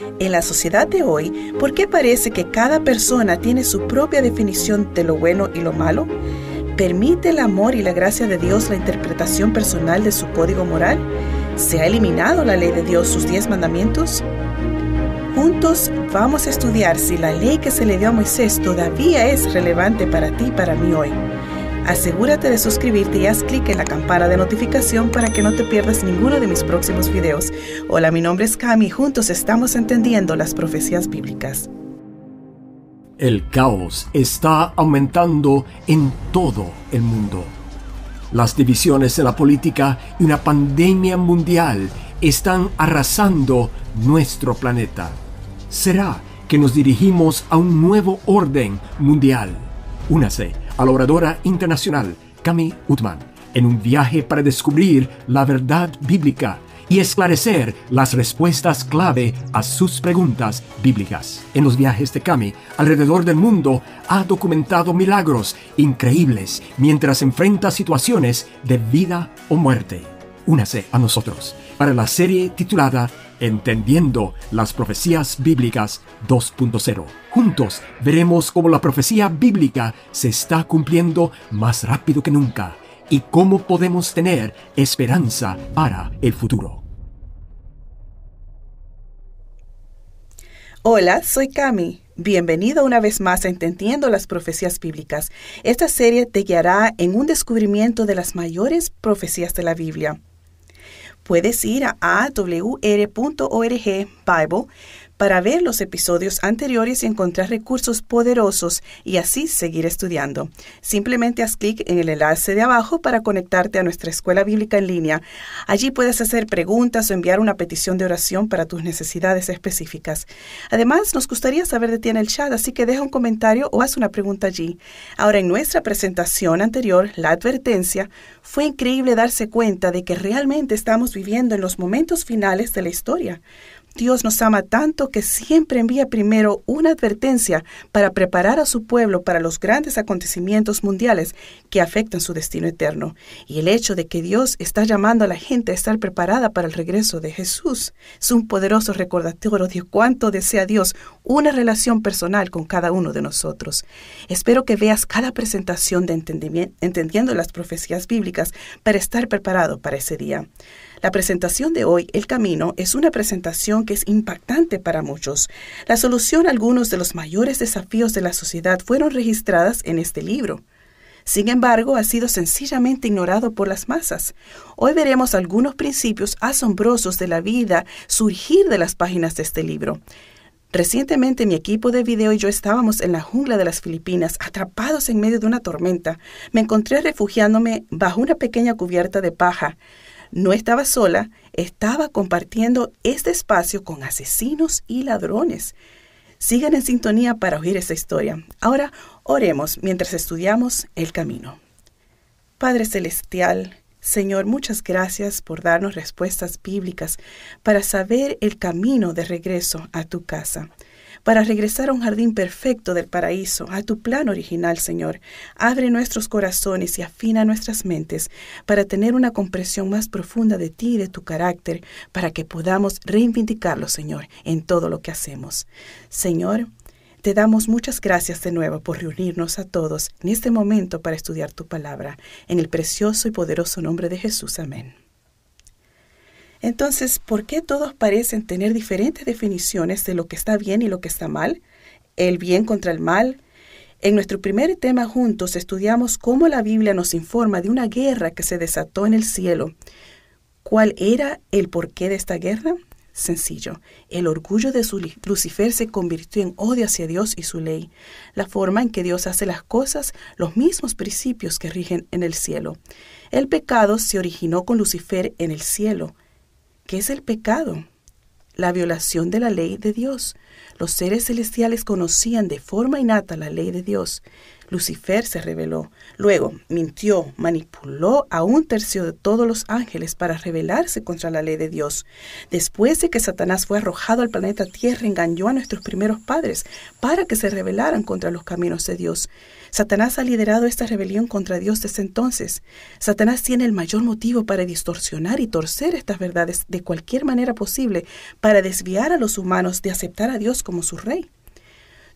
En la sociedad de hoy, ¿por qué parece que cada persona tiene su propia definición de lo bueno y lo malo? ¿Permite el amor y la gracia de Dios la interpretación personal de su código moral? ¿Se ha eliminado la ley de Dios, sus diez mandamientos? Juntos vamos a estudiar si la ley que se le dio a Moisés todavía es relevante para ti y para mí hoy. Asegúrate de suscribirte y haz clic en la campana de notificación para que no te pierdas ninguno de mis próximos videos. Hola, mi nombre es Cami y juntos estamos entendiendo las profecías bíblicas. El caos está aumentando en todo el mundo. Las divisiones en la política y una pandemia mundial están arrasando nuestro planeta. ¿Será que nos dirigimos a un nuevo orden mundial? Únase a la oradora internacional Cami Utman en un viaje para descubrir la verdad bíblica y esclarecer las respuestas clave a sus preguntas bíblicas. En los viajes de Cami alrededor del mundo ha documentado milagros increíbles mientras enfrenta situaciones de vida o muerte. Únase a nosotros para la serie titulada Entendiendo las Profecías Bíblicas 2.0. Juntos veremos cómo la profecía bíblica se está cumpliendo más rápido que nunca y cómo podemos tener esperanza para el futuro. Hola, soy Cami. Bienvenido una vez más a Entendiendo las Profecías Bíblicas. Esta serie te guiará en un descubrimiento de las mayores profecías de la Biblia puedes ir a awr.org Bible para ver los episodios anteriores y encontrar recursos poderosos y así seguir estudiando. Simplemente haz clic en el enlace de abajo para conectarte a nuestra escuela bíblica en línea. Allí puedes hacer preguntas o enviar una petición de oración para tus necesidades específicas. Además, nos gustaría saber de ti en el chat, así que deja un comentario o haz una pregunta allí. Ahora, en nuestra presentación anterior, la advertencia, fue increíble darse cuenta de que realmente estamos viviendo en los momentos finales de la historia. Dios nos ama tanto que siempre envía primero una advertencia para preparar a su pueblo para los grandes acontecimientos mundiales que afectan su destino eterno. Y el hecho de que Dios está llamando a la gente a estar preparada para el regreso de Jesús es un poderoso recordatorio de cuánto desea Dios una relación personal con cada uno de nosotros. Espero que veas cada presentación de entendiendo las profecías bíblicas para estar preparado para ese día. La presentación de hoy, El Camino, es una presentación que es impactante para muchos. La solución a algunos de los mayores desafíos de la sociedad fueron registradas en este libro. Sin embargo, ha sido sencillamente ignorado por las masas. Hoy veremos algunos principios asombrosos de la vida surgir de las páginas de este libro. Recientemente mi equipo de video y yo estábamos en la jungla de las Filipinas, atrapados en medio de una tormenta. Me encontré refugiándome bajo una pequeña cubierta de paja. No estaba sola, estaba compartiendo este espacio con asesinos y ladrones. Sigan en sintonía para oír esa historia. Ahora oremos mientras estudiamos el camino. Padre Celestial, Señor, muchas gracias por darnos respuestas bíblicas para saber el camino de regreso a tu casa para regresar a un jardín perfecto del paraíso, a tu plan original, Señor. Abre nuestros corazones y afina nuestras mentes para tener una comprensión más profunda de ti y de tu carácter, para que podamos reivindicarlo, Señor, en todo lo que hacemos. Señor, te damos muchas gracias de nuevo por reunirnos a todos en este momento para estudiar tu palabra. En el precioso y poderoso nombre de Jesús. Amén. Entonces, ¿por qué todos parecen tener diferentes definiciones de lo que está bien y lo que está mal? El bien contra el mal. En nuestro primer tema juntos estudiamos cómo la Biblia nos informa de una guerra que se desató en el cielo. ¿Cuál era el porqué de esta guerra? Sencillo, el orgullo de Lucifer se convirtió en odio hacia Dios y su ley, la forma en que Dios hace las cosas, los mismos principios que rigen en el cielo. El pecado se originó con Lucifer en el cielo, ¿Qué es el pecado? La violación de la ley de Dios. Los seres celestiales conocían de forma innata la ley de Dios. Lucifer se rebeló. Luego mintió, manipuló a un tercio de todos los ángeles para rebelarse contra la ley de Dios. Después de que Satanás fue arrojado al planeta Tierra, engañó a nuestros primeros padres para que se rebelaran contra los caminos de Dios. Satanás ha liderado esta rebelión contra Dios desde entonces. Satanás tiene el mayor motivo para distorsionar y torcer estas verdades de cualquier manera posible para desviar a los humanos de aceptar a Dios como su rey.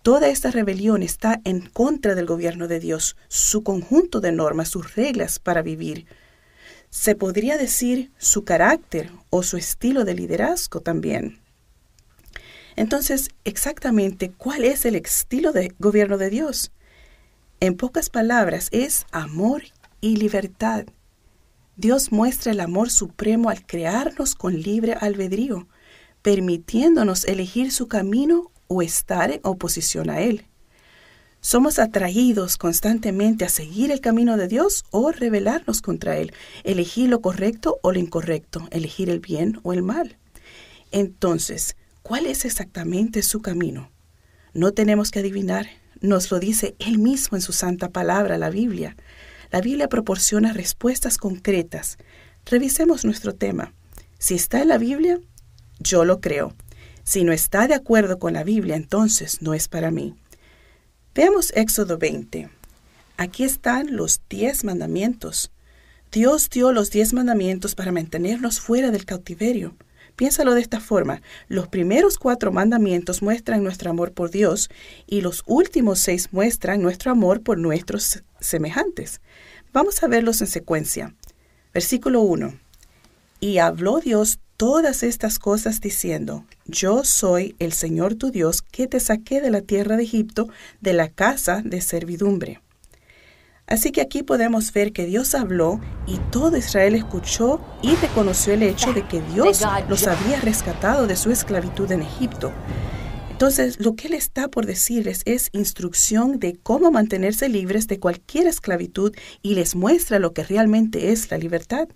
Toda esta rebelión está en contra del gobierno de Dios, su conjunto de normas, sus reglas para vivir. Se podría decir su carácter o su estilo de liderazgo también. Entonces, exactamente, ¿cuál es el estilo de gobierno de Dios? En pocas palabras, es amor y libertad. Dios muestra el amor supremo al crearnos con libre albedrío, permitiéndonos elegir su camino o estar en oposición a Él. Somos atraídos constantemente a seguir el camino de Dios o rebelarnos contra Él, elegir lo correcto o lo incorrecto, elegir el bien o el mal. Entonces, ¿cuál es exactamente su camino? No tenemos que adivinar, nos lo dice Él mismo en su santa palabra, la Biblia. La Biblia proporciona respuestas concretas. Revisemos nuestro tema. Si está en la Biblia, yo lo creo. Si no está de acuerdo con la Biblia, entonces no es para mí. Veamos Éxodo 20. Aquí están los diez mandamientos. Dios dio los diez mandamientos para mantenernos fuera del cautiverio. Piénsalo de esta forma. Los primeros cuatro mandamientos muestran nuestro amor por Dios y los últimos seis muestran nuestro amor por nuestros semejantes. Vamos a verlos en secuencia. Versículo 1. Y habló Dios todas estas cosas diciendo, Yo soy el Señor tu Dios que te saqué de la tierra de Egipto, de la casa de servidumbre. Así que aquí podemos ver que Dios habló y todo Israel escuchó y reconoció el hecho de que Dios los había rescatado de su esclavitud en Egipto. Entonces, lo que Él está por decirles es instrucción de cómo mantenerse libres de cualquier esclavitud y les muestra lo que realmente es la libertad.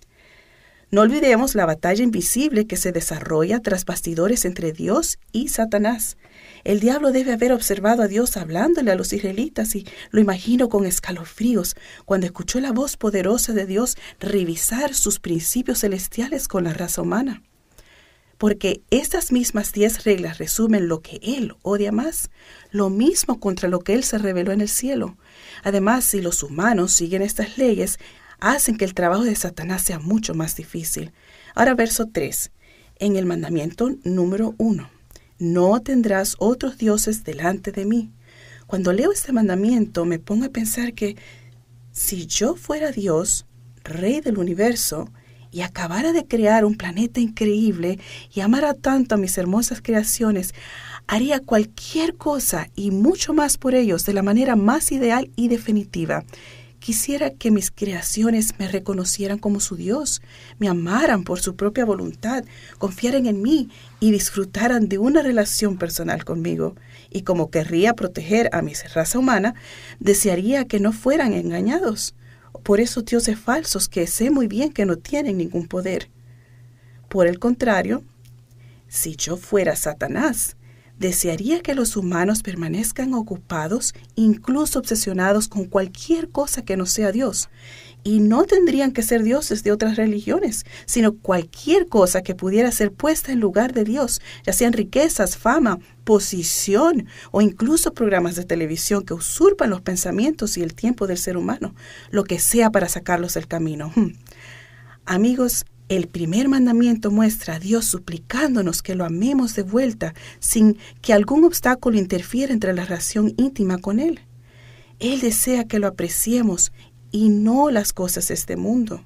No olvidemos la batalla invisible que se desarrolla tras bastidores entre Dios y Satanás. El diablo debe haber observado a Dios hablándole a los israelitas y lo imagino con escalofríos cuando escuchó la voz poderosa de Dios revisar sus principios celestiales con la raza humana. Porque estas mismas diez reglas resumen lo que Él odia más, lo mismo contra lo que Él se reveló en el cielo. Además, si los humanos siguen estas leyes, hacen que el trabajo de Satanás sea mucho más difícil. Ahora verso 3. En el mandamiento número 1. No tendrás otros dioses delante de mí. Cuando leo este mandamiento me pongo a pensar que si yo fuera Dios, rey del universo, y acabara de crear un planeta increíble y amara tanto a mis hermosas creaciones, haría cualquier cosa y mucho más por ellos de la manera más ideal y definitiva. Quisiera que mis creaciones me reconocieran como su Dios, me amaran por su propia voluntad, confiaran en mí y disfrutaran de una relación personal conmigo. Y como querría proteger a mi raza humana, desearía que no fueran engañados por esos dioses falsos que sé muy bien que no tienen ningún poder. Por el contrario, si yo fuera Satanás, desearía que los humanos permanezcan ocupados, incluso obsesionados con cualquier cosa que no sea Dios. Y no tendrían que ser dioses de otras religiones, sino cualquier cosa que pudiera ser puesta en lugar de Dios, ya sean riquezas, fama, posición o incluso programas de televisión que usurpan los pensamientos y el tiempo del ser humano, lo que sea para sacarlos del camino. Hmm. Amigos, el primer mandamiento muestra a Dios suplicándonos que lo amemos de vuelta sin que algún obstáculo interfiera entre la relación íntima con Él. Él desea que lo apreciemos y no las cosas de este mundo.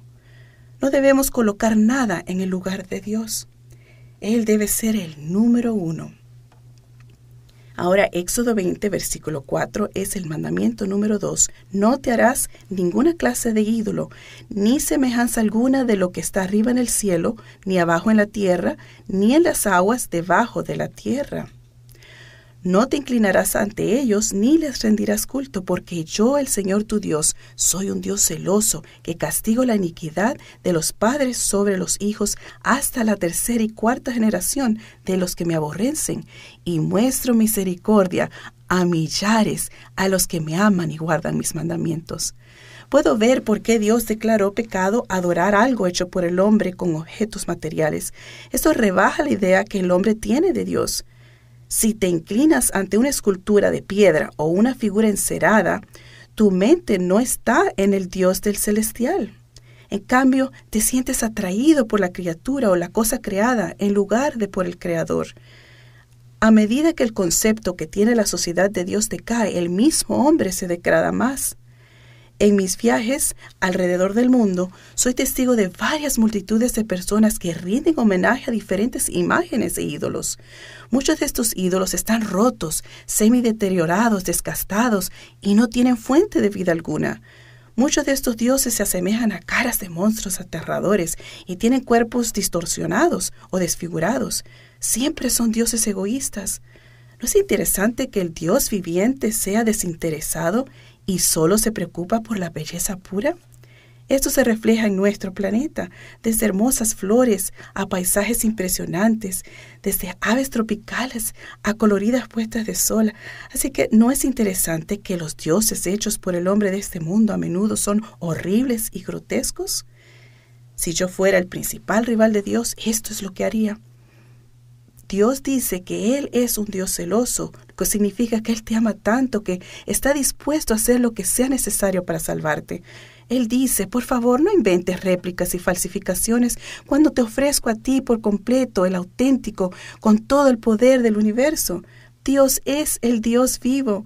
No debemos colocar nada en el lugar de Dios. Él debe ser el número uno. Ahora Éxodo 20, versículo 4 es el mandamiento número 2. No te harás ninguna clase de ídolo, ni semejanza alguna de lo que está arriba en el cielo, ni abajo en la tierra, ni en las aguas debajo de la tierra. No te inclinarás ante ellos ni les rendirás culto, porque yo, el Señor tu Dios, soy un Dios celoso, que castigo la iniquidad de los padres sobre los hijos hasta la tercera y cuarta generación de los que me aborrecen, y muestro misericordia a millares a los que me aman y guardan mis mandamientos. Puedo ver por qué Dios declaró pecado adorar algo hecho por el hombre con objetos materiales. Esto rebaja la idea que el hombre tiene de Dios. Si te inclinas ante una escultura de piedra o una figura encerada, tu mente no está en el Dios del celestial. En cambio, te sientes atraído por la criatura o la cosa creada en lugar de por el Creador. A medida que el concepto que tiene la sociedad de Dios decae, el mismo hombre se degrada más. En mis viajes alrededor del mundo, soy testigo de varias multitudes de personas que rinden homenaje a diferentes imágenes e ídolos. Muchos de estos ídolos están rotos, semi-deteriorados, desgastados y no tienen fuente de vida alguna. Muchos de estos dioses se asemejan a caras de monstruos aterradores y tienen cuerpos distorsionados o desfigurados. Siempre son dioses egoístas. ¿No es interesante que el Dios viviente sea desinteresado y solo se preocupa por la belleza pura? Esto se refleja en nuestro planeta, desde hermosas flores a paisajes impresionantes, desde aves tropicales a coloridas puestas de sol. Así que no es interesante que los dioses hechos por el hombre de este mundo a menudo son horribles y grotescos. Si yo fuera el principal rival de Dios, esto es lo que haría. Dios dice que Él es un Dios celoso, lo que significa que Él te ama tanto que está dispuesto a hacer lo que sea necesario para salvarte. Él dice, por favor, no inventes réplicas y falsificaciones cuando te ofrezco a ti por completo el auténtico, con todo el poder del universo. Dios es el Dios vivo.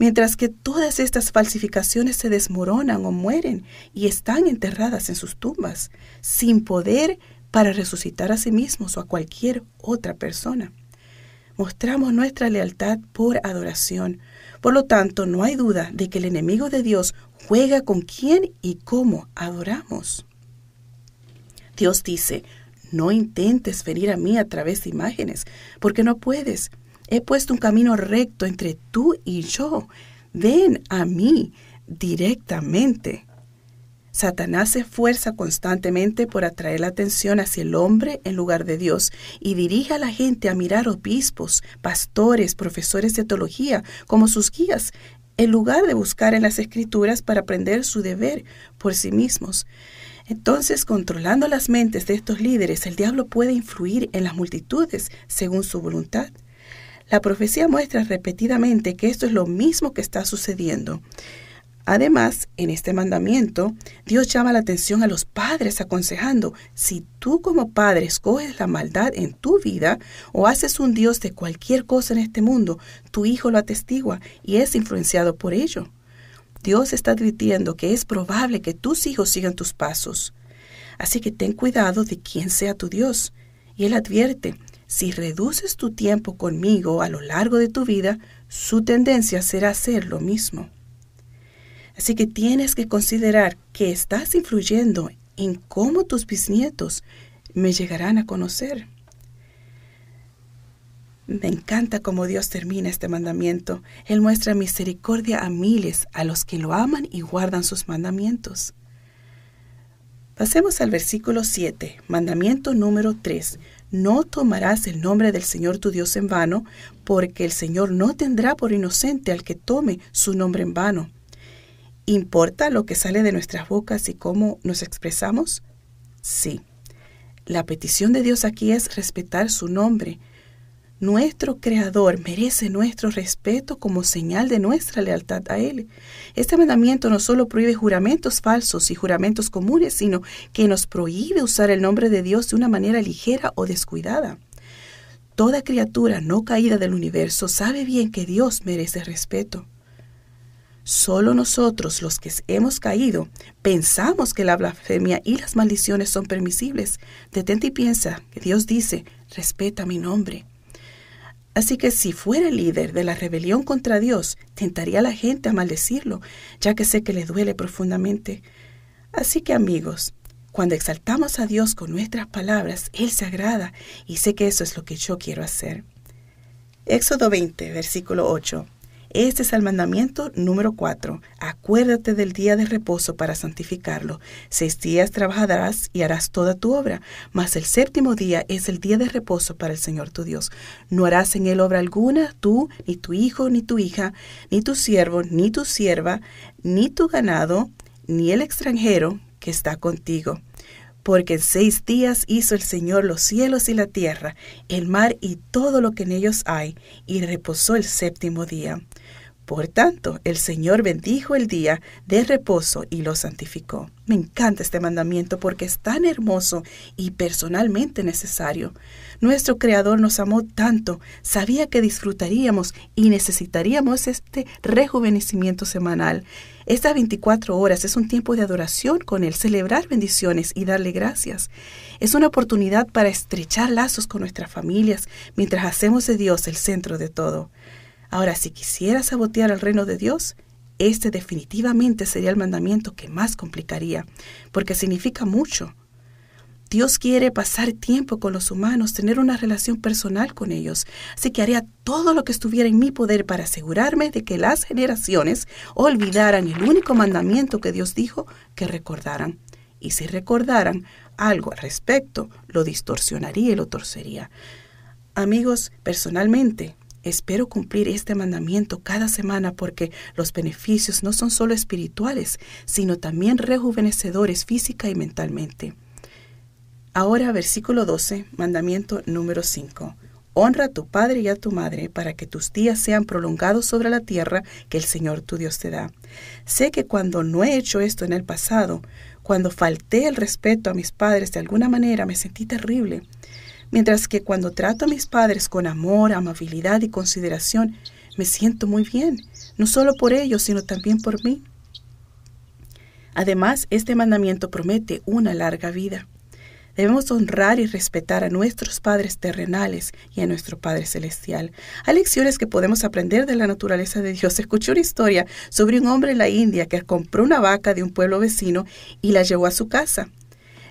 Mientras que todas estas falsificaciones se desmoronan o mueren y están enterradas en sus tumbas, sin poder para resucitar a sí mismos o a cualquier otra persona. Mostramos nuestra lealtad por adoración. Por lo tanto, no hay duda de que el enemigo de Dios juega con quién y cómo adoramos. Dios dice, no intentes venir a mí a través de imágenes, porque no puedes. He puesto un camino recto entre tú y yo. Ven a mí directamente. Satanás se esfuerza constantemente por atraer la atención hacia el hombre en lugar de Dios y dirige a la gente a mirar obispos, pastores, profesores de teología como sus guías, en lugar de buscar en las escrituras para aprender su deber por sí mismos. Entonces, controlando las mentes de estos líderes, el diablo puede influir en las multitudes según su voluntad. La profecía muestra repetidamente que esto es lo mismo que está sucediendo. Además, en este mandamiento, Dios llama la atención a los padres aconsejando, si tú como padre escoges la maldad en tu vida o haces un Dios de cualquier cosa en este mundo, tu hijo lo atestigua y es influenciado por ello. Dios está advirtiendo que es probable que tus hijos sigan tus pasos. Así que ten cuidado de quién sea tu Dios. Y Él advierte, si reduces tu tiempo conmigo a lo largo de tu vida, su tendencia será hacer lo mismo. Así que tienes que considerar que estás influyendo en cómo tus bisnietos me llegarán a conocer. Me encanta cómo Dios termina este mandamiento. Él muestra misericordia a miles, a los que lo aman y guardan sus mandamientos. Pasemos al versículo 7, mandamiento número 3. No tomarás el nombre del Señor tu Dios en vano, porque el Señor no tendrá por inocente al que tome su nombre en vano. ¿Importa lo que sale de nuestras bocas y cómo nos expresamos? Sí. La petición de Dios aquí es respetar su nombre. Nuestro Creador merece nuestro respeto como señal de nuestra lealtad a Él. Este mandamiento no solo prohíbe juramentos falsos y juramentos comunes, sino que nos prohíbe usar el nombre de Dios de una manera ligera o descuidada. Toda criatura no caída del universo sabe bien que Dios merece respeto. Solo nosotros, los que hemos caído, pensamos que la blasfemia y las maldiciones son permisibles. Detente y piensa que Dios dice, respeta mi nombre. Así que si fuera el líder de la rebelión contra Dios, tentaría a la gente a maldecirlo, ya que sé que le duele profundamente. Así que amigos, cuando exaltamos a Dios con nuestras palabras, Él se agrada y sé que eso es lo que yo quiero hacer. Éxodo 20, versículo 8. Este es el mandamiento número 4. Acuérdate del día de reposo para santificarlo. Seis días trabajarás y harás toda tu obra, mas el séptimo día es el día de reposo para el Señor tu Dios. No harás en él obra alguna, tú, ni tu hijo, ni tu hija, ni tu siervo, ni tu sierva, ni tu ganado, ni el extranjero que está contigo porque en seis días hizo el Señor los cielos y la tierra, el mar y todo lo que en ellos hay, y reposó el séptimo día. Por tanto, el Señor bendijo el día de reposo y lo santificó. Me encanta este mandamiento porque es tan hermoso y personalmente necesario. Nuestro Creador nos amó tanto, sabía que disfrutaríamos y necesitaríamos este rejuvenecimiento semanal. Estas 24 horas es un tiempo de adoración con Él, celebrar bendiciones y darle gracias. Es una oportunidad para estrechar lazos con nuestras familias mientras hacemos de Dios el centro de todo. Ahora, si quisiera sabotear el reino de Dios, este definitivamente sería el mandamiento que más complicaría, porque significa mucho. Dios quiere pasar tiempo con los humanos, tener una relación personal con ellos, así que haría todo lo que estuviera en mi poder para asegurarme de que las generaciones olvidaran el único mandamiento que Dios dijo que recordaran. Y si recordaran algo al respecto, lo distorsionaría y lo torcería. Amigos, personalmente, Espero cumplir este mandamiento cada semana porque los beneficios no son solo espirituales, sino también rejuvenecedores física y mentalmente. Ahora versículo 12, mandamiento número 5. Honra a tu padre y a tu madre para que tus días sean prolongados sobre la tierra que el Señor tu Dios te da. Sé que cuando no he hecho esto en el pasado, cuando falté el respeto a mis padres de alguna manera, me sentí terrible mientras que cuando trato a mis padres con amor, amabilidad y consideración, me siento muy bien, no solo por ellos, sino también por mí. Además, este mandamiento promete una larga vida. Debemos honrar y respetar a nuestros padres terrenales y a nuestro Padre Celestial. Hay lecciones que podemos aprender de la naturaleza de Dios. Escuché una historia sobre un hombre en la India que compró una vaca de un pueblo vecino y la llevó a su casa.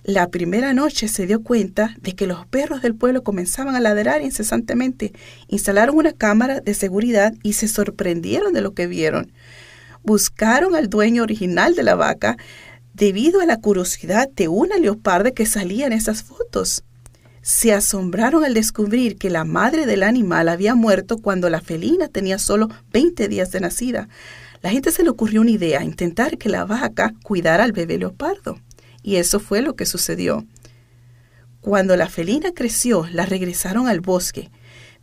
La primera noche se dio cuenta de que los perros del pueblo comenzaban a ladrar incesantemente. Instalaron una cámara de seguridad y se sorprendieron de lo que vieron. Buscaron al dueño original de la vaca debido a la curiosidad de una leoparda que salía en esas fotos. Se asombraron al descubrir que la madre del animal había muerto cuando la felina tenía solo 20 días de nacida. La gente se le ocurrió una idea, intentar que la vaca cuidara al bebé leopardo. Y eso fue lo que sucedió. Cuando la felina creció, la regresaron al bosque,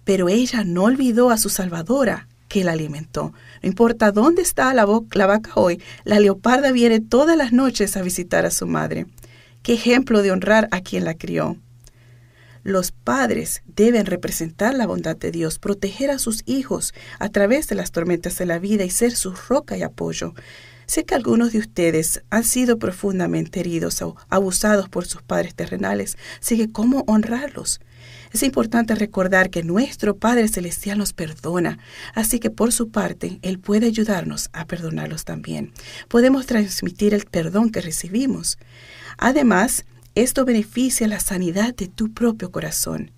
pero ella no olvidó a su salvadora, que la alimentó. No importa dónde está la, vaca hoy, la leoparda viene todas las noches a visitar a su madre. Qué ejemplo de honrar a quien la crió. Los padres deben representar la bondad de Dios, proteger a sus hijos a través de las tormentas de la vida y ser su roca y apoyo. Sé que algunos de ustedes han sido profundamente heridos o abusados por sus padres terrenales, así que ¿cómo honrarlos? Es importante recordar que nuestro Padre Celestial nos perdona, así que por su parte Él puede ayudarnos a perdonarlos también. Podemos transmitir el perdón que recibimos. Además, esto beneficia la sanidad de tu propio corazón.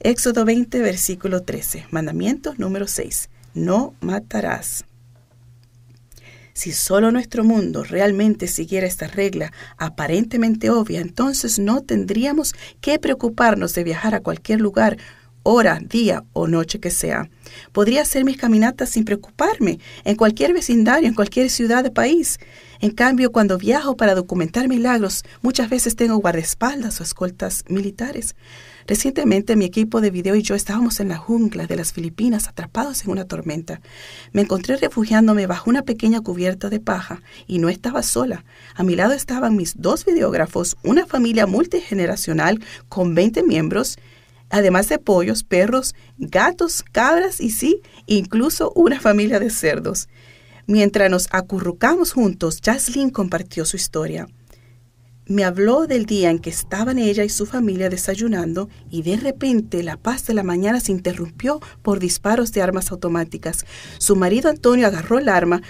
Éxodo 20, versículo 13, mandamiento número 6. No matarás. Si solo nuestro mundo realmente siguiera esta regla aparentemente obvia, entonces no tendríamos que preocuparnos de viajar a cualquier lugar hora, día o noche que sea. Podría hacer mis caminatas sin preocuparme, en cualquier vecindario, en cualquier ciudad de país. En cambio, cuando viajo para documentar milagros, muchas veces tengo guardaespaldas o escoltas militares. Recientemente mi equipo de video y yo estábamos en la jungla de las Filipinas atrapados en una tormenta. Me encontré refugiándome bajo una pequeña cubierta de paja y no estaba sola. A mi lado estaban mis dos videógrafos, una familia multigeneracional con 20 miembros, además de pollos, perros, gatos, cabras y sí, incluso una familia de cerdos. Mientras nos acurrucamos juntos, Jaslyn compartió su historia. Me habló del día en que estaban ella y su familia desayunando y de repente la paz de la mañana se interrumpió por disparos de armas automáticas. Su marido Antonio agarró el arma,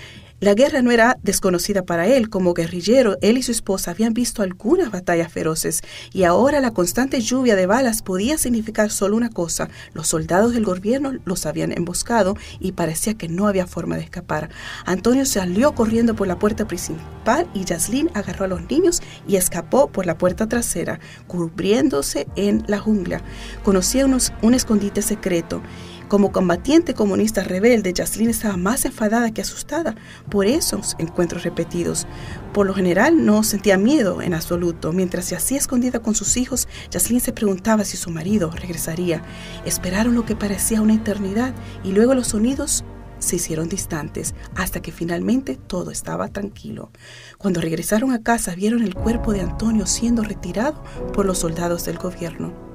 La guerra no era desconocida para él. Como guerrillero, él y su esposa habían visto algunas batallas feroces y ahora la constante lluvia de balas podía significar solo una cosa. Los soldados del gobierno los habían emboscado y parecía que no había forma de escapar. Antonio salió corriendo por la puerta principal y Jaslyn agarró a los niños y escapó por la puerta trasera, cubriéndose en la jungla. Conocía un escondite secreto como combatiente comunista rebelde, Jaslyn estaba más enfadada que asustada por esos encuentros repetidos. Por lo general no sentía miedo en absoluto. Mientras se hacía escondida con sus hijos, Jaslyn se preguntaba si su marido regresaría. Esperaron lo que parecía una eternidad y luego los sonidos se hicieron distantes hasta que finalmente todo estaba tranquilo. Cuando regresaron a casa vieron el cuerpo de Antonio siendo retirado por los soldados del gobierno.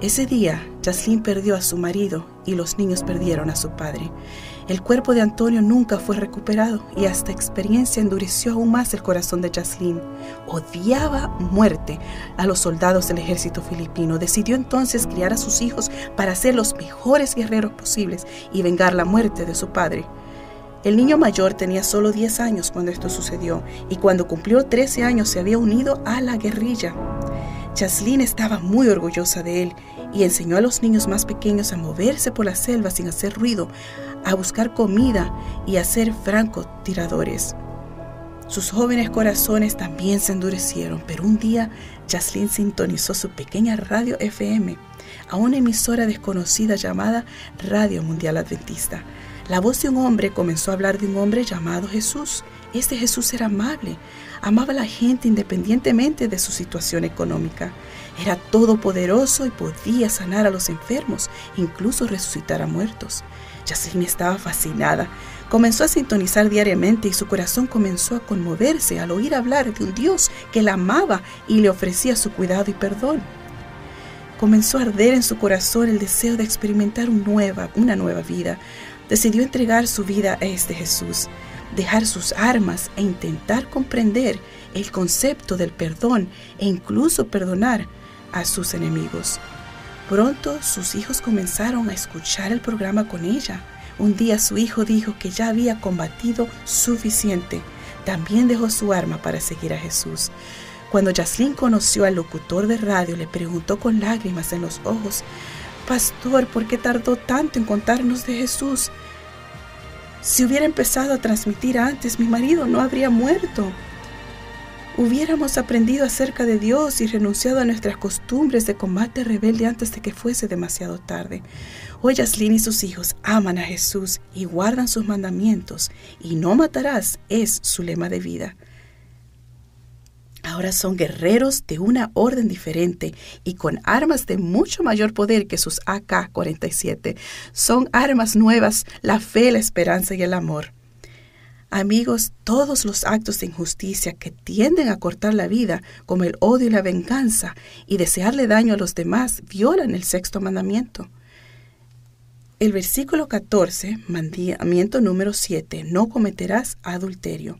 Ese día, Jaslyn perdió a su marido y los niños perdieron a su padre. El cuerpo de Antonio nunca fue recuperado y esta experiencia endureció aún más el corazón de Jaslyn. Odiaba muerte a los soldados del ejército filipino. Decidió entonces criar a sus hijos para ser los mejores guerreros posibles y vengar la muerte de su padre. El niño mayor tenía solo 10 años cuando esto sucedió y cuando cumplió 13 años se había unido a la guerrilla. Jaslyn estaba muy orgullosa de él y enseñó a los niños más pequeños a moverse por la selva sin hacer ruido, a buscar comida y a ser francotiradores. Sus jóvenes corazones también se endurecieron, pero un día Jaslyn sintonizó su pequeña radio FM a una emisora desconocida llamada Radio Mundial Adventista. La voz de un hombre comenzó a hablar de un hombre llamado Jesús. Este Jesús era amable, amaba a la gente independientemente de su situación económica. Era todopoderoso y podía sanar a los enfermos, incluso resucitar a muertos. Jaslyn estaba fascinada. Comenzó a sintonizar diariamente y su corazón comenzó a conmoverse al oír hablar de un Dios que la amaba y le ofrecía su cuidado y perdón. Comenzó a arder en su corazón el deseo de experimentar una nueva vida. Decidió entregar su vida a este Jesús, dejar sus armas e intentar comprender el concepto del perdón e incluso perdonar a sus enemigos. Pronto sus hijos comenzaron a escuchar el programa con ella. Un día su hijo dijo que ya había combatido suficiente. También dejó su arma para seguir a Jesús. Cuando Jaslyn conoció al locutor de radio, le preguntó con lágrimas en los ojos, Pastor, ¿por qué tardó tanto en contarnos de Jesús? Si hubiera empezado a transmitir antes, mi marido no habría muerto hubiéramos aprendido acerca de Dios y renunciado a nuestras costumbres de combate rebelde antes de que fuese demasiado tarde. Hoy Jaslyn y sus hijos aman a Jesús y guardan sus mandamientos, y no matarás es su lema de vida. Ahora son guerreros de una orden diferente y con armas de mucho mayor poder que sus AK-47. Son armas nuevas, la fe, la esperanza y el amor. Amigos, todos los actos de injusticia que tienden a cortar la vida, como el odio y la venganza, y desearle daño a los demás, violan el sexto mandamiento. El versículo 14, mandamiento número 7, no cometerás adulterio.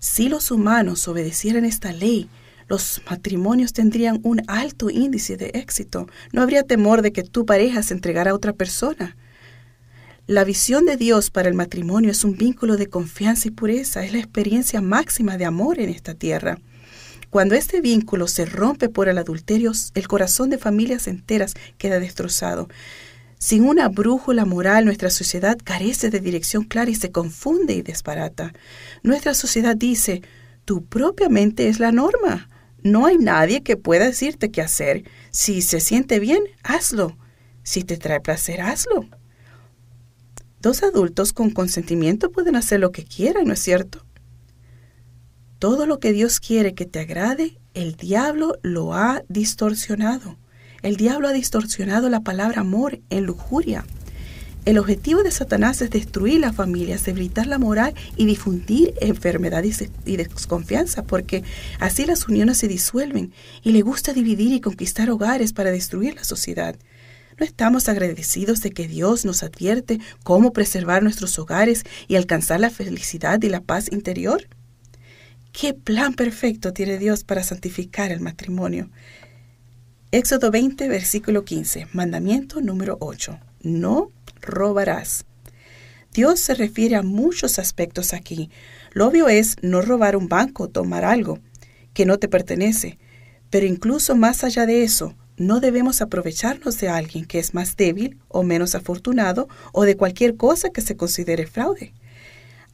Si los humanos obedecieran esta ley, los matrimonios tendrían un alto índice de éxito. No habría temor de que tu pareja se entregara a otra persona. La visión de Dios para el matrimonio es un vínculo de confianza y pureza, es la experiencia máxima de amor en esta tierra. Cuando este vínculo se rompe por el adulterio, el corazón de familias enteras queda destrozado. Sin una brújula moral, nuestra sociedad carece de dirección clara y se confunde y desbarata. Nuestra sociedad dice, tu propia mente es la norma. No hay nadie que pueda decirte qué hacer. Si se siente bien, hazlo. Si te trae placer, hazlo. Dos adultos con consentimiento pueden hacer lo que quieran, ¿no es cierto? Todo lo que Dios quiere que te agrade, el diablo lo ha distorsionado. El diablo ha distorsionado la palabra amor en lujuria. El objetivo de Satanás es destruir la familia, debilitar la moral y difundir enfermedad y desconfianza, porque así las uniones se disuelven y le gusta dividir y conquistar hogares para destruir la sociedad. ¿No estamos agradecidos de que Dios nos advierte cómo preservar nuestros hogares y alcanzar la felicidad y la paz interior? ¿Qué plan perfecto tiene Dios para santificar el matrimonio? Éxodo 20, versículo 15, mandamiento número 8. No robarás. Dios se refiere a muchos aspectos aquí. Lo obvio es no robar un banco tomar algo que no te pertenece. Pero incluso más allá de eso, no debemos aprovecharnos de alguien que es más débil o menos afortunado o de cualquier cosa que se considere fraude.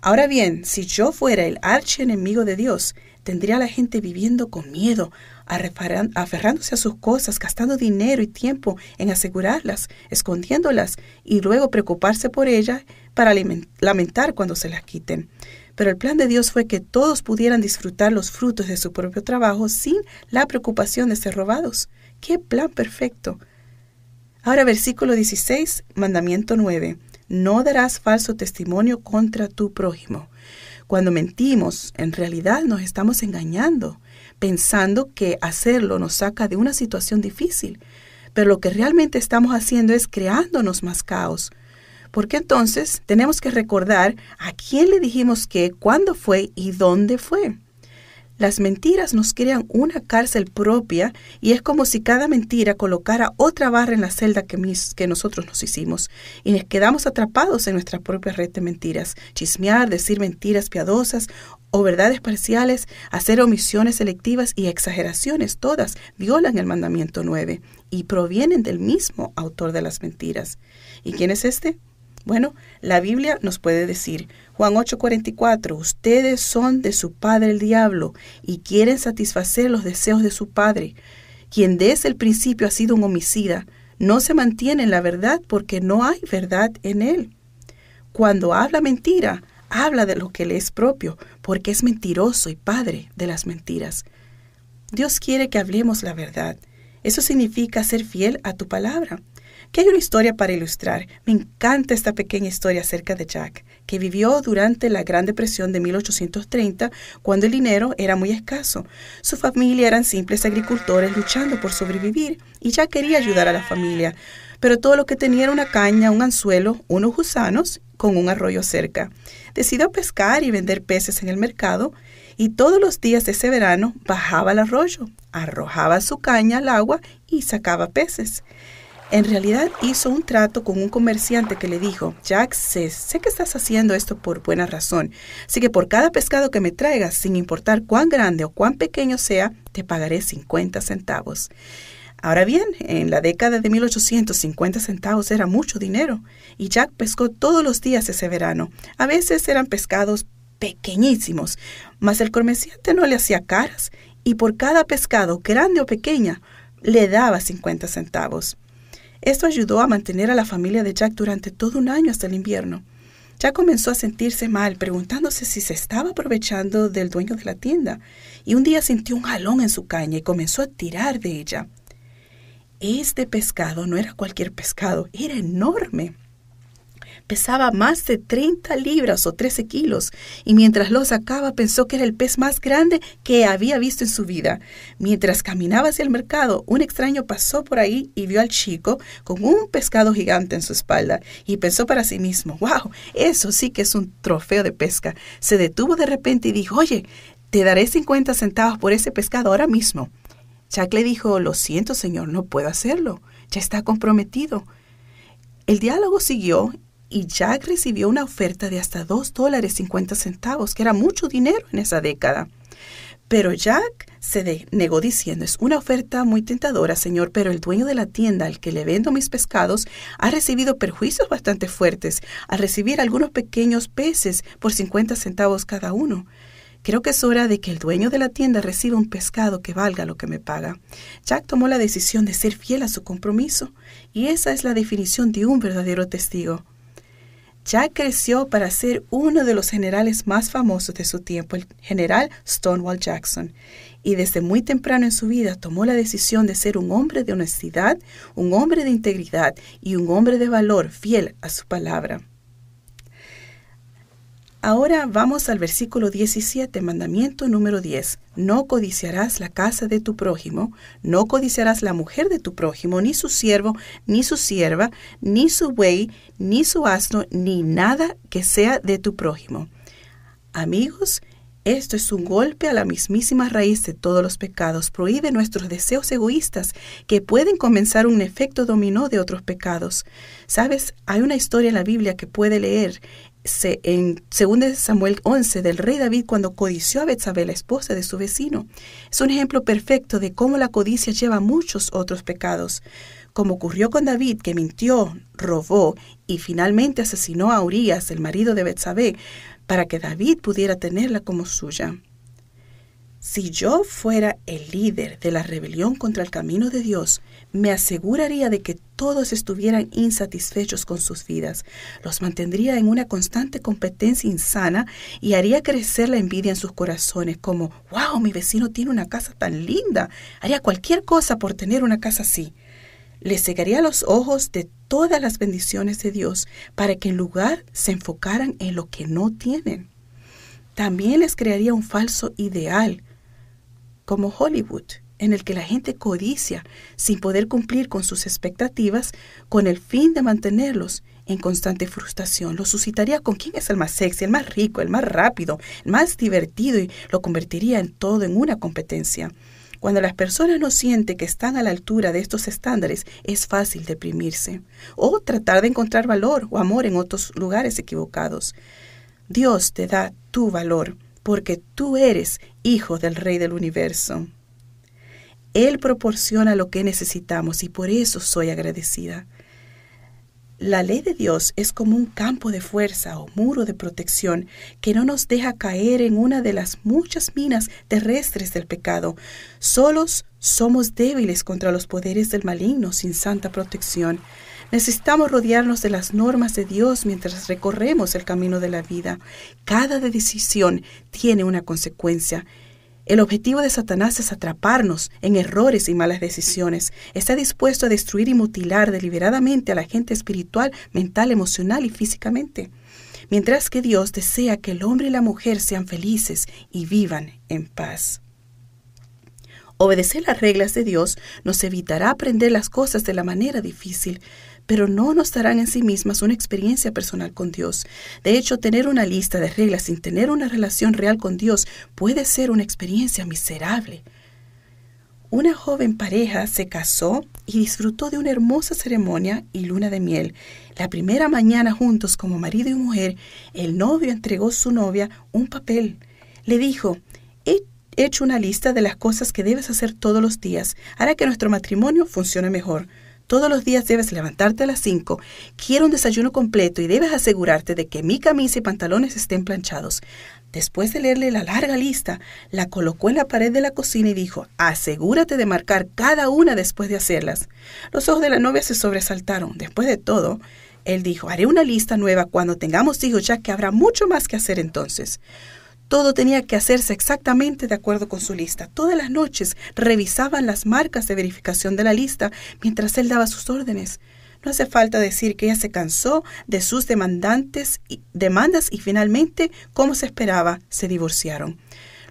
Ahora bien, si yo fuera el archienemigo de Dios, tendría a la gente viviendo con miedo, aferrándose a sus cosas, gastando dinero y tiempo en asegurarlas, escondiéndolas y luego preocuparse por ellas para lamentar cuando se las quiten. Pero el plan de Dios fue que todos pudieran disfrutar los frutos de su propio trabajo sin la preocupación de ser robados. ¡Qué plan perfecto! Ahora versículo 16, mandamiento 9. No darás falso testimonio contra tu prójimo. Cuando mentimos, en realidad nos estamos engañando, pensando que hacerlo nos saca de una situación difícil. Pero lo que realmente estamos haciendo es creándonos más caos, porque entonces tenemos que recordar a quién le dijimos qué, cuándo fue y dónde fue. Las mentiras nos crean una cárcel propia y es como si cada mentira colocara otra barra en la celda que, nosotros nos hicimos y nos quedamos atrapados en nuestra propia red de mentiras. Chismear, decir mentiras piadosas o verdades parciales, hacer omisiones selectivas y exageraciones, todas violan el mandamiento 9 y provienen del mismo autor de las mentiras. ¿Y quién es este? Bueno, la Biblia nos puede decir, Juan 8:44, ustedes son de su padre el diablo y quieren satisfacer los deseos de su padre, quien desde el principio ha sido un homicida, no se mantiene en la verdad porque no hay verdad en él. Cuando habla mentira, habla de lo que le es propio, porque es mentiroso y padre de las mentiras. Dios quiere que hablemos la verdad. Eso significa ser fiel a tu palabra que hay una historia para ilustrar. Me encanta esta pequeña historia acerca de Jack, que vivió durante la Gran Depresión de 1830, cuando el dinero era muy escaso. Su familia eran simples agricultores luchando por sobrevivir, y Jack quería ayudar a la familia, pero todo lo que tenía era una caña, un anzuelo, unos gusanos con un arroyo cerca. Decidió pescar y vender peces en el mercado, y todos los días de ese verano bajaba al arroyo, arrojaba su caña al agua y sacaba peces. En realidad hizo un trato con un comerciante que le dijo, Jack, sé, que estás haciendo esto por buena razón, así que por cada pescado que me traigas, sin importar cuán grande o cuán pequeño sea, te pagaré 50 centavos. Ahora bien, en la década de 1850 centavos era mucho dinero, y Jack pescó todos los días ese verano. A veces eran pescados pequeñísimos, mas el comerciante no le hacía caras, y por cada pescado, grande o pequeña, le daba 50 centavos. Esto ayudó a mantener a la familia de Jack durante todo un año hasta el invierno. Jack comenzó a sentirse mal, preguntándose si se estaba aprovechando del dueño de la tienda, y un día sintió un jalón en su caña y comenzó a tirar de ella. Este pescado no era cualquier pescado, era enorme pesaba más de 30 libras o 13 kilos, y mientras lo sacaba pensó que era el pez más grande que había visto en su vida. Mientras caminaba hacia el mercado, un extraño pasó por ahí y vio al chico con un pescado gigante en su espalda, y pensó para sí mismo, wow, eso sí que es un trofeo de pesca. Se detuvo de repente y dijo, oye, te daré 50 centavos por ese pescado ahora mismo. Jack le dijo, lo siento, señor, no puedo hacerlo. Ya está comprometido. El diálogo siguió y Jack recibió una oferta de hasta dos dólares 50 centavos, que era mucho dinero en esa década. Pero Jack se negó diciendo, es una oferta muy tentadora, señor, pero el dueño de la tienda al que le vendo mis pescados ha recibido perjuicios bastante fuertes al recibir algunos pequeños peces por 50 centavos cada uno. Creo que es hora de que el dueño de la tienda reciba un pescado que valga lo que me paga. Jack tomó la decisión de ser fiel a su compromiso, y esa es la definición de un verdadero testigo. Jack creció para ser uno de los generales más famosos de su tiempo, el general Stonewall Jackson, y desde muy temprano en su vida tomó la decisión de ser un hombre de honestidad, un hombre de integridad y un hombre de valor fiel a su palabra. Ahora vamos al versículo 17, mandamiento número 10. No codiciarás la casa de tu prójimo, no codiciarás la mujer de tu prójimo, ni su siervo, ni su sierva, ni su buey, ni su asno, ni nada que sea de tu prójimo. Amigos, Esto es un golpe a la mismísima raíz de todos los pecados. Prohíbe nuestros deseos egoístas que pueden comenzar un efecto dominó de otros pecados. ¿Sabes? Hay una historia en la Biblia que puede leer en 2 Samuel 11 del rey David cuando codició a Betsabé, la esposa de su vecino. Es un ejemplo perfecto de cómo la codicia lleva muchos otros pecados. Como ocurrió con David, que mintió, robó y finalmente asesinó a Urias, el marido de Betsabé, para que David pudiera tenerla como suya. Si yo fuera el líder de la rebelión contra el camino de Dios, me aseguraría de que todos estuvieran insatisfechos con sus vidas, los mantendría en una constante competencia insana y haría crecer la envidia en sus corazones como, wow, mi vecino tiene una casa tan linda, haría cualquier cosa por tener una casa así. Le cegaría los ojos de todas las bendiciones de Dios para que en lugar se enfocaran en lo que no tienen. También les crearía un falso ideal como Hollywood, en el que la gente codicia sin poder cumplir con sus expectativas con el fin de mantenerlos en constante frustración. Lo suscitaría con quién es el más sexy, el más rico, el más rápido, el más divertido y lo convertiría en todo en una competencia. Cuando las personas no sienten que están a la altura de estos estándares, es fácil deprimirse o tratar de encontrar valor o amor en otros lugares equivocados. Dios te da tu valor porque tú eres hijo del Rey del universo. Él proporciona lo que necesitamos y por eso soy agradecida. La ley de Dios es como un campo de fuerza o muro de protección que no nos deja caer en una de las muchas minas terrestres del pecado. Solos somos débiles contra los poderes del maligno sin santa protección. Necesitamos rodearnos de las normas de Dios mientras recorremos el camino de la vida. Cada decisión tiene una consecuencia. El objetivo de Satanás es atraparnos en errores y malas decisiones. Está dispuesto a destruir y mutilar deliberadamente a la gente espiritual, mental, emocional y físicamente. Mientras que Dios desea que el hombre y la mujer sean felices y vivan en paz. Obedecer las reglas de Dios nos evitará aprender las cosas de la manera difícil, pero no nos darán en sí mismas una experiencia personal con Dios. De hecho, tener una lista de reglas sin tener una relación real con Dios puede ser una experiencia miserable. Una joven pareja se casó y disfrutó de una hermosa ceremonia y luna de miel. La primera mañana juntos como marido y mujer, el novio entregó a su novia un papel. Le dijo, he hecho una lista de las cosas que debes hacer todos los días. Hará que nuestro matrimonio funcione mejor. Todos los días debes levantarte a las 5, quiero un desayuno completo y debes asegurarte de que mi camisa y pantalones estén planchados. Después de leerle la larga lista, la colocó en la pared de la cocina y dijo, asegúrate de marcar cada una después de hacerlas. Los ojos de la novia se sobresaltaron. Después de todo, él dijo, haré una lista nueva cuando tengamos hijos, ya que habrá mucho más que hacer entonces. Todo tenía que hacerse exactamente de acuerdo con su lista. Todas las noches revisaban las marcas de verificación de la lista mientras él daba sus órdenes. No hace falta decir que ella se cansó de sus demandantes y, demandas y finalmente, como se esperaba, se divorciaron.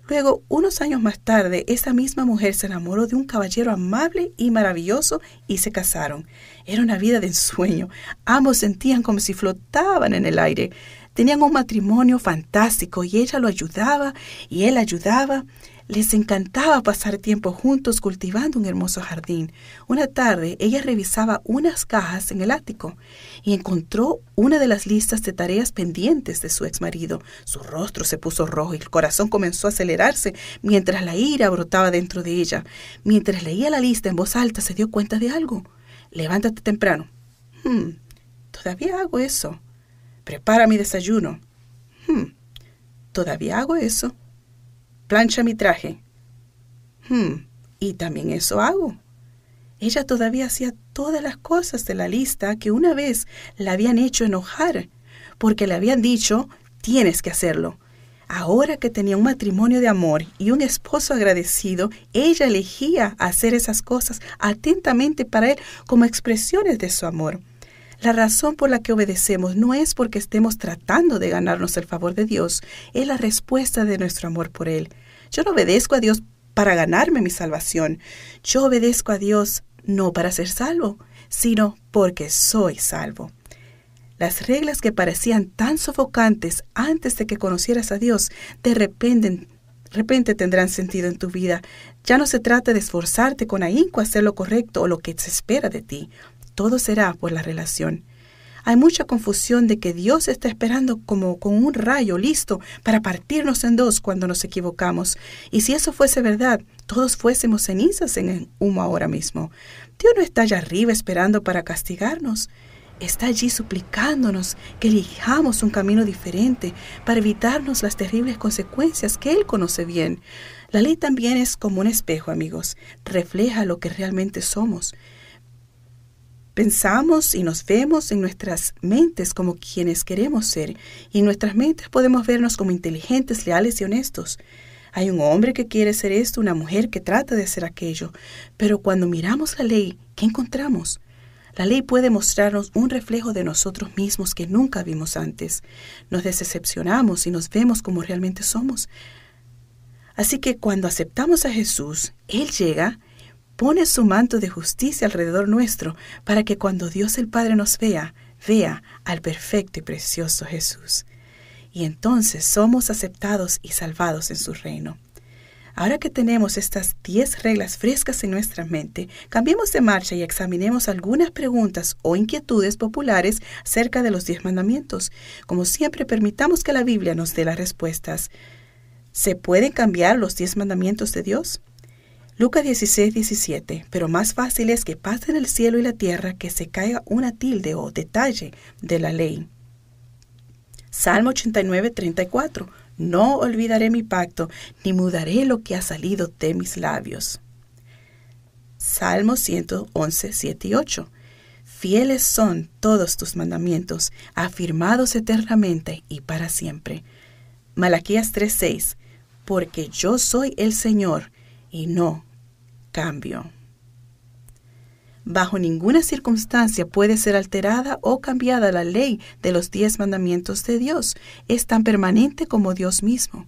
Luego, unos años más tarde, esa misma mujer se enamoró de un caballero amable y maravilloso y se casaron. Era una vida de ensueño. Ambos sentían como si flotaban en el aire. Tenían un matrimonio fantástico y ella lo ayudaba y él ayudaba. Les encantaba pasar tiempo juntos cultivando un hermoso jardín. Una tarde ella revisaba unas cajas en el ático y encontró una de las listas de tareas pendientes de su exmarido. Su rostro se puso rojo y el corazón comenzó a acelerarse mientras la ira brotaba dentro de ella. Mientras leía la lista en voz alta se dio cuenta de algo. Levántate temprano. Hmm, todavía hago eso. Prepara mi desayuno. Hmm, todavía hago eso. Plancha mi traje. Hmm, y también eso hago. Ella todavía hacía todas las cosas de la lista que una vez la habían hecho enojar, porque le habían dicho, tienes que hacerlo. Ahora que tenía un matrimonio de amor y un esposo agradecido, ella elegía hacer esas cosas atentamente para él como expresiones de su amor. La razón por la que obedecemos no es porque estemos tratando de ganarnos el favor de Dios, es la respuesta de nuestro amor por Él. Yo no obedezco a Dios para ganarme mi salvación. Yo obedezco a Dios no para ser salvo, sino porque soy salvo. Las reglas que parecían tan sofocantes antes de que conocieras a Dios, de repente, repente tendrán sentido en tu vida. Ya no se trata de esforzarte con ahínco a hacer lo correcto o lo que se espera de ti. Todo será por la relación. Hay mucha confusión de que Dios está esperando como con un rayo listo para partirnos en dos cuando nos equivocamos. Y si eso fuese verdad, todos fuésemos cenizas en el humo ahora mismo. Dios no está allá arriba esperando para castigarnos. Está allí suplicándonos que elijamos un camino diferente para evitarnos las terribles consecuencias que Él conoce bien. La ley también es como un espejo, amigos. Refleja lo que realmente somos. Pensamos y nos vemos en nuestras mentes como quienes queremos ser, y en nuestras mentes podemos vernos como inteligentes, leales y honestos. Hay un hombre que quiere ser esto, una mujer que trata de ser aquello, pero cuando miramos la ley, ¿qué encontramos? La ley puede mostrarnos un reflejo de nosotros mismos que nunca vimos antes. Nos decepcionamos y nos vemos como realmente somos. Así que cuando aceptamos a Jesús, Él llega pone su manto de justicia alrededor nuestro para que cuando Dios el Padre nos vea, vea al perfecto y precioso Jesús. Y entonces somos aceptados y salvados en su reino. Ahora que tenemos estas diez reglas frescas en nuestra mente, cambiemos de marcha y examinemos algunas preguntas o inquietudes populares acerca de los diez mandamientos. Como siempre, permitamos que la Biblia nos dé las respuestas. ¿Se pueden cambiar los diez mandamientos de Dios? Lucas 16, 17. Pero más fácil es que pasen el cielo y la tierra que se caiga una tilde o detalle de la ley. Salmo 89, 34. No olvidaré mi pacto, ni mudaré lo que ha salido de mis labios. Salmo 111, 7 y 8. Fieles son todos tus mandamientos, afirmados eternamente y para siempre. Malaquías 3:6. Porque yo soy el Señor, y no cambio. Bajo ninguna circunstancia puede ser alterada o cambiada la ley de los diez mandamientos de Dios. Es tan permanente como Dios mismo.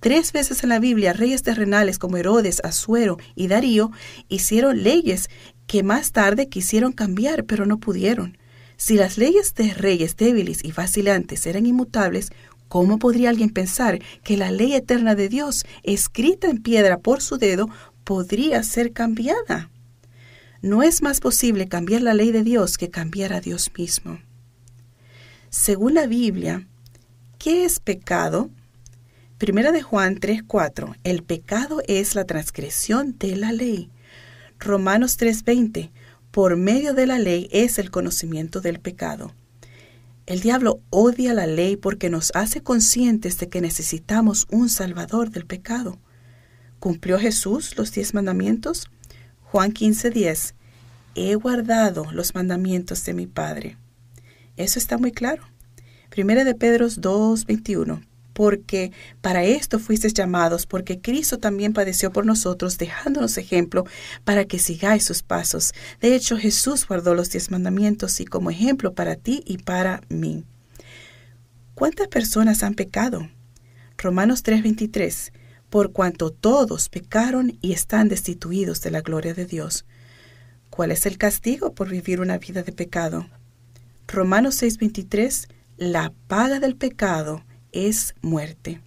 Tres veces en la Biblia, reyes terrenales como Herodes, Asuero y Darío hicieron leyes que más tarde quisieron cambiar, pero no pudieron. Si las leyes de reyes débiles y vacilantes eran inmutables, ¿cómo podría alguien pensar que la ley eterna de Dios, escrita en piedra por su dedo, podría ser cambiada. No es más posible cambiar la ley de Dios que cambiar a Dios mismo. Según la Biblia, ¿qué es pecado? Primera de Juan 3:4. El pecado es la transgresión de la ley. Romanos 3:20. Por medio de la ley es el conocimiento del pecado. El diablo odia la ley porque nos hace conscientes de que necesitamos un salvador del pecado. ¿Cumplió Jesús los diez mandamientos? Juan 15:10. He guardado los mandamientos de mi Padre. Eso está muy claro. Primera de Pedro 2:21. Porque para esto fuisteis llamados, porque Cristo también padeció por nosotros, dejándonos ejemplo para que sigáis sus pasos. De hecho, Jesús guardó los diez mandamientos y como ejemplo para ti y para mí. ¿Cuántas personas han pecado? Romanos 3:23 por cuanto todos pecaron y están destituidos de la gloria de Dios. ¿Cuál es el castigo por vivir una vida de pecado? Romanos 6:23, la paga del pecado es muerte.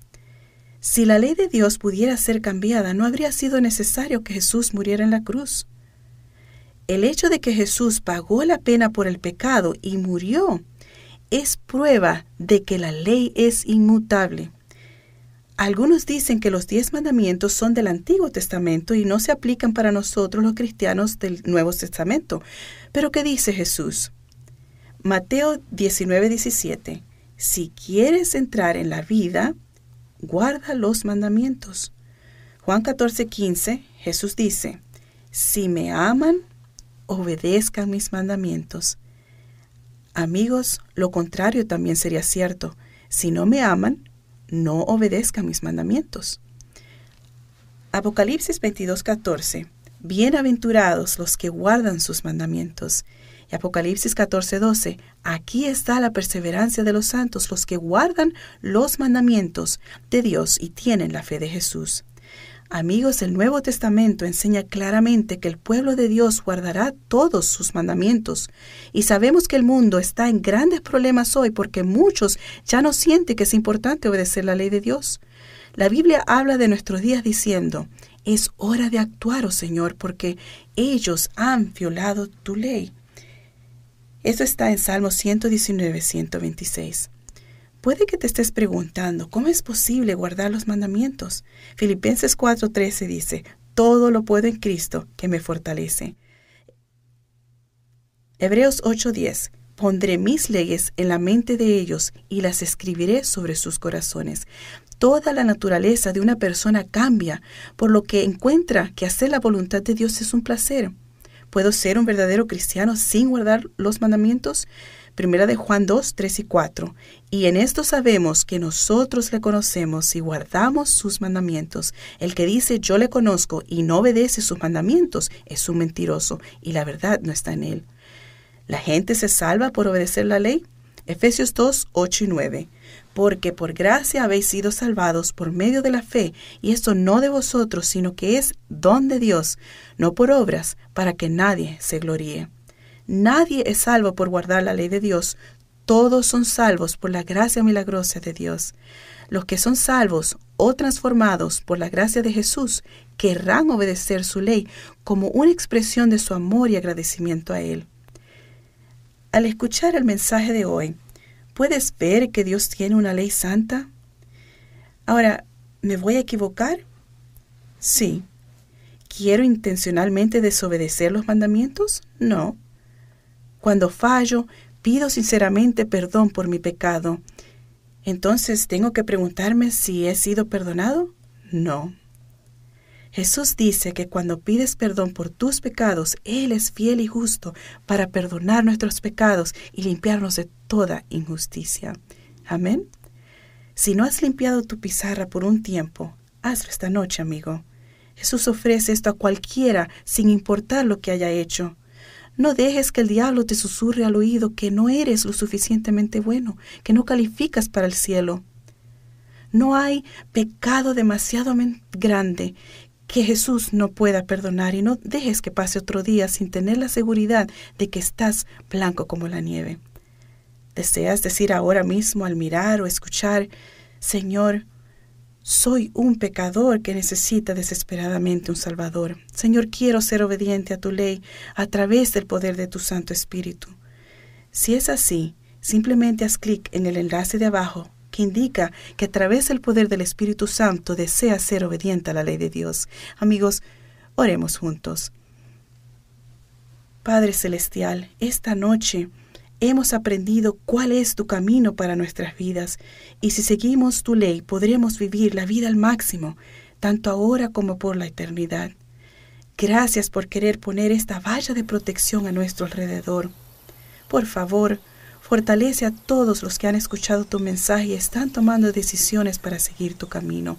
Si la ley de Dios pudiera ser cambiada, no habría sido necesario que Jesús muriera en la cruz. El hecho de que Jesús pagó la pena por el pecado y murió es prueba de que la ley es inmutable. Algunos dicen que los diez mandamientos son del Antiguo Testamento y no se aplican para nosotros los cristianos del Nuevo Testamento. Pero ¿qué dice Jesús? Mateo 19, 17. Si quieres entrar en la vida, guarda los mandamientos. Juan 14, 15, Jesús dice, Si me aman, obedezcan mis mandamientos. Amigos, lo contrario también sería cierto. Si no me aman, no obedezcan mis mandamientos. Apocalipsis 22:14. Bienaventurados los que guardan sus mandamientos. Y Apocalipsis 14:12. Aquí está la perseverancia de los santos, los que guardan los mandamientos de Dios y tienen la fe de Jesús. Amigos, el Nuevo Testamento enseña claramente que el pueblo de Dios guardará todos sus mandamientos. Y sabemos que el mundo está en grandes problemas hoy porque muchos ya no sienten que es importante obedecer la ley de Dios. La Biblia habla de nuestros días diciendo, es hora de actuar, oh Señor, porque ellos han violado tu ley. Eso está en Salmo 119, 126. Puede que te estés preguntando, ¿cómo es posible guardar los mandamientos? Filipenses 4:13 dice, todo lo puedo en Cristo que me fortalece. Hebreos 8:10, pondré mis leyes en la mente de ellos y las escribiré sobre sus corazones. Toda la naturaleza de una persona cambia, por lo que encuentra que hacer la voluntad de Dios es un placer. ¿Puedo ser un verdadero cristiano sin guardar los mandamientos? Primera de Juan 2, 3 y 4. Y en esto sabemos que nosotros le conocemos y guardamos sus mandamientos. El que dice yo le conozco y no obedece sus mandamientos es un mentiroso y la verdad no está en él. ¿La gente se salva por obedecer la ley? Efesios 2, 8 y 9 porque por gracia habéis sido salvados por medio de la fe, y esto no de vosotros, sino que es don de Dios, no por obras, para que nadie se gloríe. Nadie es salvo por guardar la ley de Dios, todos son salvos por la gracia milagrosa de Dios. Los que son salvos o transformados por la gracia de Jesús querrán obedecer su ley como una expresión de su amor y agradecimiento a Él. Al escuchar el mensaje de hoy, ¿Puedes ver que Dios tiene una ley santa? Ahora, ¿me voy a equivocar? Sí. ¿Quiero intencionalmente desobedecer los mandamientos? No. Cuando fallo, pido sinceramente perdón por mi pecado. Entonces, ¿tengo que preguntarme si he sido perdonado? No. Jesús dice que cuando pides perdón por tus pecados, Él es fiel y justo para perdonar nuestros pecados y limpiarnos de toda injusticia. Amén. Si no has limpiado tu pizarra por un tiempo, hazlo esta noche, amigo. Jesús ofrece esto a cualquiera sin importar lo que haya hecho. No dejes que el diablo te susurre al oído que no eres lo suficientemente bueno, que no calificas para el cielo. No hay pecado demasiado grande que Jesús no pueda perdonar y no dejes que pase otro día sin tener la seguridad de que estás blanco como la nieve. ¿Deseas decir ahora mismo al mirar o escuchar, Señor, soy un pecador que necesita desesperadamente un Salvador. Señor, quiero ser obediente a tu ley a través del poder de tu Santo Espíritu. Si es así, simplemente haz clic en el enlace de abajo que indica que a través del poder del Espíritu Santo desea ser obediente a la ley de Dios. Amigos, oremos juntos. Padre Celestial, esta noche hemos aprendido cuál es tu camino para nuestras vidas y si seguimos tu ley podremos vivir la vida al máximo, tanto ahora como por la eternidad. Gracias por querer poner esta valla de protección a nuestro alrededor. Por favor, Fortalece a todos los que han escuchado tu mensaje y están tomando decisiones para seguir tu camino.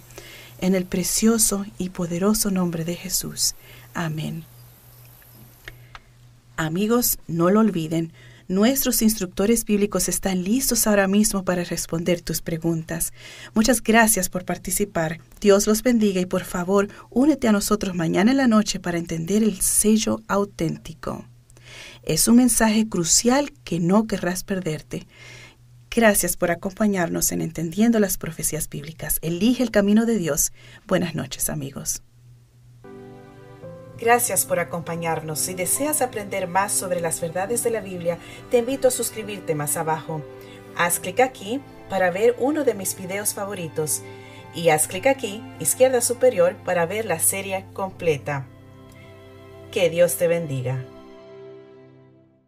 En el precioso y poderoso nombre de Jesús. Amén. Amigos, no lo olviden, nuestros instructores bíblicos están listos ahora mismo para responder tus preguntas. Muchas gracias por participar. Dios los bendiga y por favor, únete a nosotros mañana en la noche para entender el sello auténtico. Es un mensaje crucial que no querrás perderte. Gracias por acompañarnos en Entendiendo las Profecías Bíblicas. Elige el camino de Dios. Buenas noches amigos. Gracias por acompañarnos. Si deseas aprender más sobre las verdades de la Biblia, te invito a suscribirte más abajo. Haz clic aquí para ver uno de mis videos favoritos y haz clic aquí, izquierda superior, para ver la serie completa. Que Dios te bendiga.